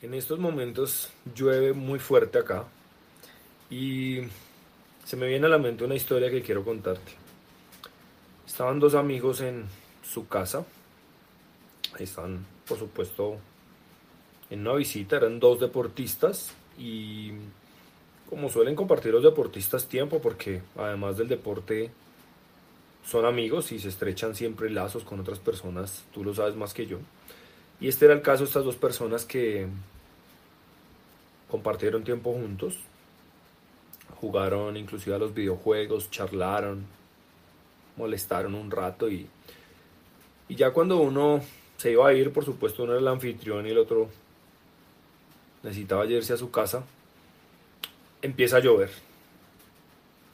En estos momentos llueve muy fuerte acá y se me viene a la mente una historia que quiero contarte. Estaban dos amigos en su casa. Están, por supuesto, en una visita. Eran dos deportistas y como suelen compartir los deportistas tiempo, porque además del deporte son amigos y se estrechan siempre lazos con otras personas, tú lo sabes más que yo. Y este era el caso de estas dos personas que compartieron tiempo juntos, jugaron inclusive a los videojuegos, charlaron, molestaron un rato y, y ya cuando uno se iba a ir, por supuesto uno era el anfitrión y el otro necesitaba irse a su casa, empieza a llover,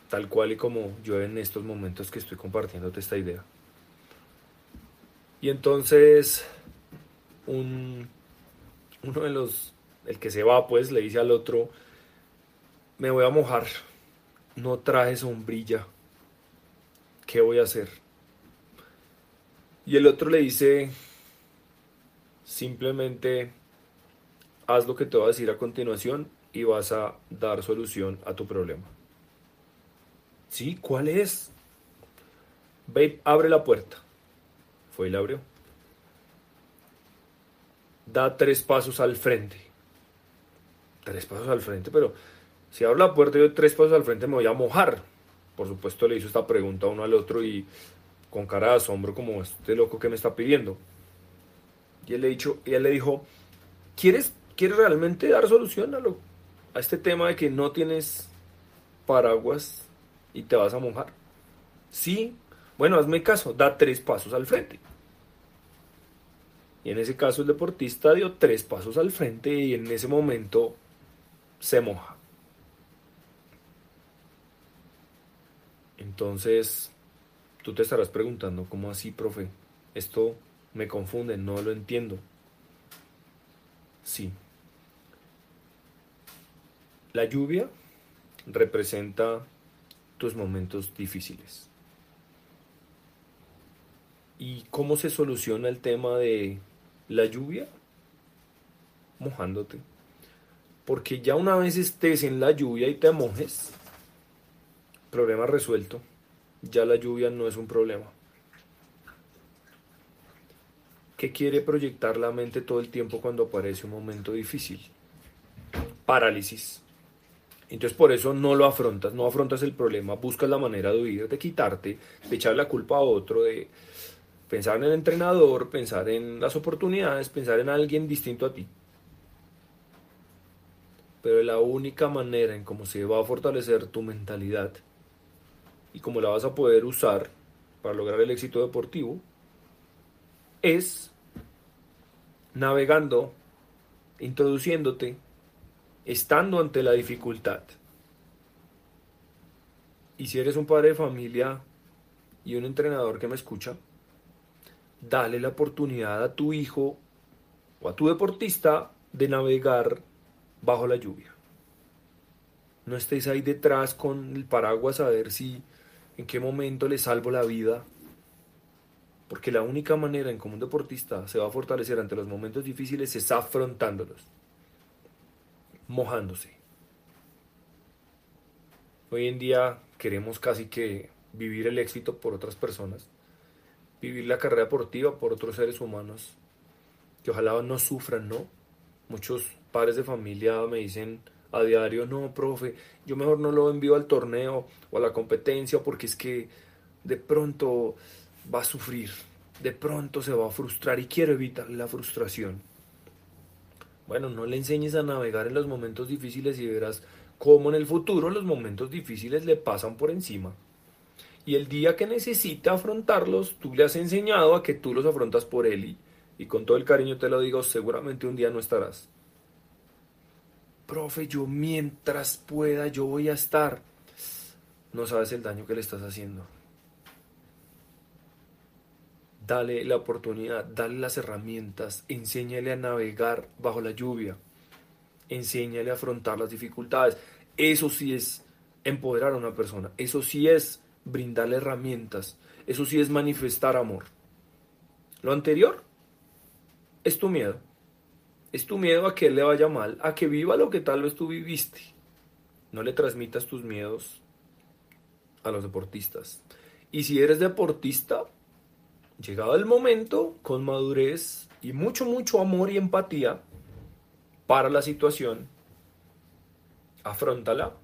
tal cual y como llueve en estos momentos que estoy compartiéndote esta idea. Y entonces un, uno de los, el que se va pues, le dice al otro, me voy a mojar, no traje sombrilla, ¿qué voy a hacer? Y el otro le dice, simplemente haz lo que te voy a decir a continuación y vas a dar solución a tu problema. ¿Sí? ¿Cuál es? Ve, abre la puerta. Fue y la abrió. Da tres pasos al frente. Tres pasos al frente, pero si abro la puerta y doy tres pasos al frente me voy a mojar. Por supuesto le hizo esta pregunta uno al otro y con cara de asombro como este loco que me está pidiendo. Y él le, dicho, y él le dijo, ¿quieres, ¿quieres realmente dar solución a, lo, a este tema de que no tienes paraguas y te vas a mojar? Sí, bueno, hazme caso, da tres pasos al frente. Y en ese caso el deportista dio tres pasos al frente y en ese momento se moja. Entonces, tú te estarás preguntando, ¿cómo así, profe? Esto me confunde, no lo entiendo. Sí. La lluvia representa tus momentos difíciles. ¿Y cómo se soluciona el tema de la lluvia? Mojándote. Porque ya una vez estés en la lluvia y te mojes, problema resuelto. Ya la lluvia no es un problema. ¿Qué quiere proyectar la mente todo el tiempo cuando aparece un momento difícil? Parálisis. Entonces por eso no lo afrontas, no afrontas el problema, buscas la manera de huir, de quitarte, de echar la culpa a otro, de pensar en el entrenador, pensar en las oportunidades, pensar en alguien distinto a ti. Pero la única manera en cómo se va a fortalecer tu mentalidad y cómo la vas a poder usar para lograr el éxito deportivo es navegando, introduciéndote, estando ante la dificultad. Y si eres un padre de familia y un entrenador que me escucha, dale la oportunidad a tu hijo o a tu deportista de navegar bajo la lluvia. No estés ahí detrás con el paraguas a ver si en qué momento le salvo la vida. Porque la única manera en cómo un deportista se va a fortalecer ante los momentos difíciles es afrontándolos, mojándose. Hoy en día queremos casi que vivir el éxito por otras personas, vivir la carrera deportiva por otros seres humanos, que ojalá no sufran, ¿no? Muchos padres de familia me dicen a diario, no, profe, yo mejor no lo envío al torneo o a la competencia porque es que de pronto va a sufrir, de pronto se va a frustrar y quiero evitar la frustración. Bueno, no le enseñes a navegar en los momentos difíciles y verás cómo en el futuro los momentos difíciles le pasan por encima. Y el día que necesite afrontarlos, tú le has enseñado a que tú los afrontas por él y, y con todo el cariño te lo digo, seguramente un día no estarás. Profe, yo mientras pueda, yo voy a estar. No sabes el daño que le estás haciendo dale la oportunidad, dale las herramientas, enséñale a navegar bajo la lluvia, enséñale a afrontar las dificultades. Eso sí es empoderar a una persona, eso sí es brindarle herramientas, eso sí es manifestar amor. Lo anterior es tu miedo, Es tu miedo a que él le vaya mal, a que viva lo que tal vez tú viviste. No le transmitas tus miedos a los deportistas. Y si eres deportista, llegado el momento, con madurez y mucho, mucho amor y empatía para la situación, afrontala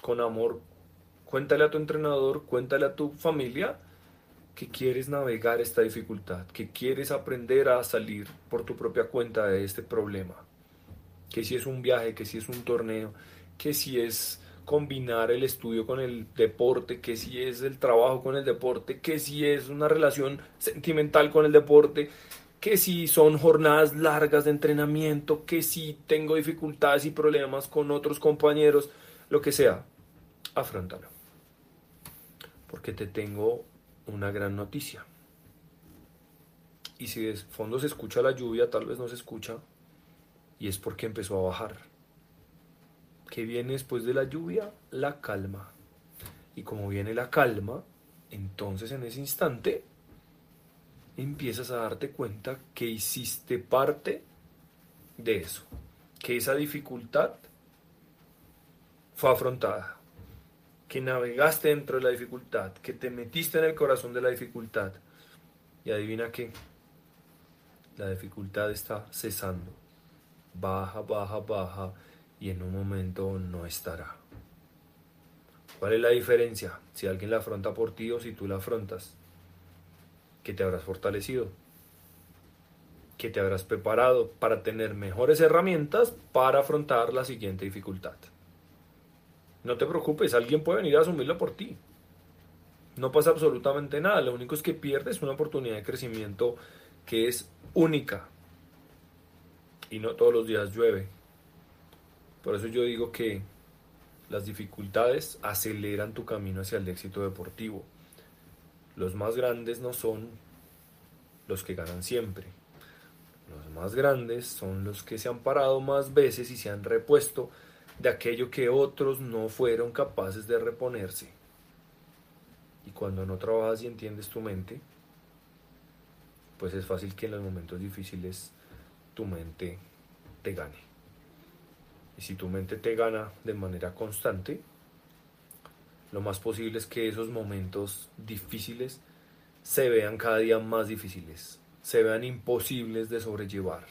con amor. Cuéntale a tu entrenador, cuéntale a tu familia que quieres navegar esta dificultad, que quieres aprender a salir por tu propia cuenta de este problema. Que si es un viaje, que si es un torneo, que si es combinar el estudio con el deporte, que si es el trabajo con el deporte, que si es una relación sentimental con el deporte, que si son jornadas largas de entrenamiento, que si tengo dificultades y problemas con otros compañeros, lo que sea, afrontalo. Porque te tengo una gran noticia. Y si de fondo se escucha la lluvia, tal vez no se escucha, y es porque empezó a bajar que viene después de la lluvia? La calma. Y como viene la calma, entonces en ese instante empiezas a darte cuenta que hiciste parte de eso, que esa dificultad fue afrontada, que navegaste dentro de la dificultad, que te metiste en el corazón de la dificultad. Y adivina qué, la dificultad está cesando, baja, baja, baja y en un momento no estará. ¿Cuál es la diferencia? Si alguien la afronta por ti o si tú la afrontas. Que te habrás fortalecido. Que te habrás preparado para tener mejores herramientas para afrontar la siguiente dificultad. No te preocupes, alguien puede venir a asumirlo por ti. No pasa absolutamente nada, lo único es que pierdes una oportunidad de crecimiento que es única. Y no todos los días llueve, por eso yo digo que las dificultades aceleran tu camino hacia el éxito deportivo. Los más grandes no son los que ganan siempre. Los más grandes son los que se han parado más veces y se han repuesto de aquello que otros no fueron capaces de reponerse. Y cuando no trabajas y entiendes tu mente, pues es fácil que en los momentos difíciles tu mente te gane. Y si tu mente te gana de manera constante, lo más posible es que esos momentos difíciles se vean cada día más difíciles, se vean imposibles de sobrellevar.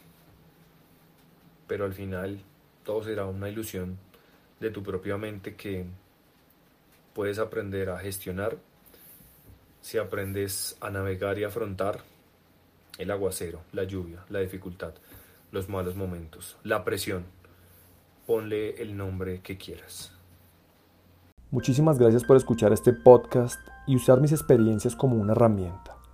Pero al final todo será una ilusión de tu propia mente que puedes aprender a gestionar si aprendes a navegar y afrontar el aguacero, la lluvia, la dificultad, los malos momentos, la presión ponle el nombre que quieras. Muchísimas gracias por escuchar este podcast y usar mis experiencias como una herramienta.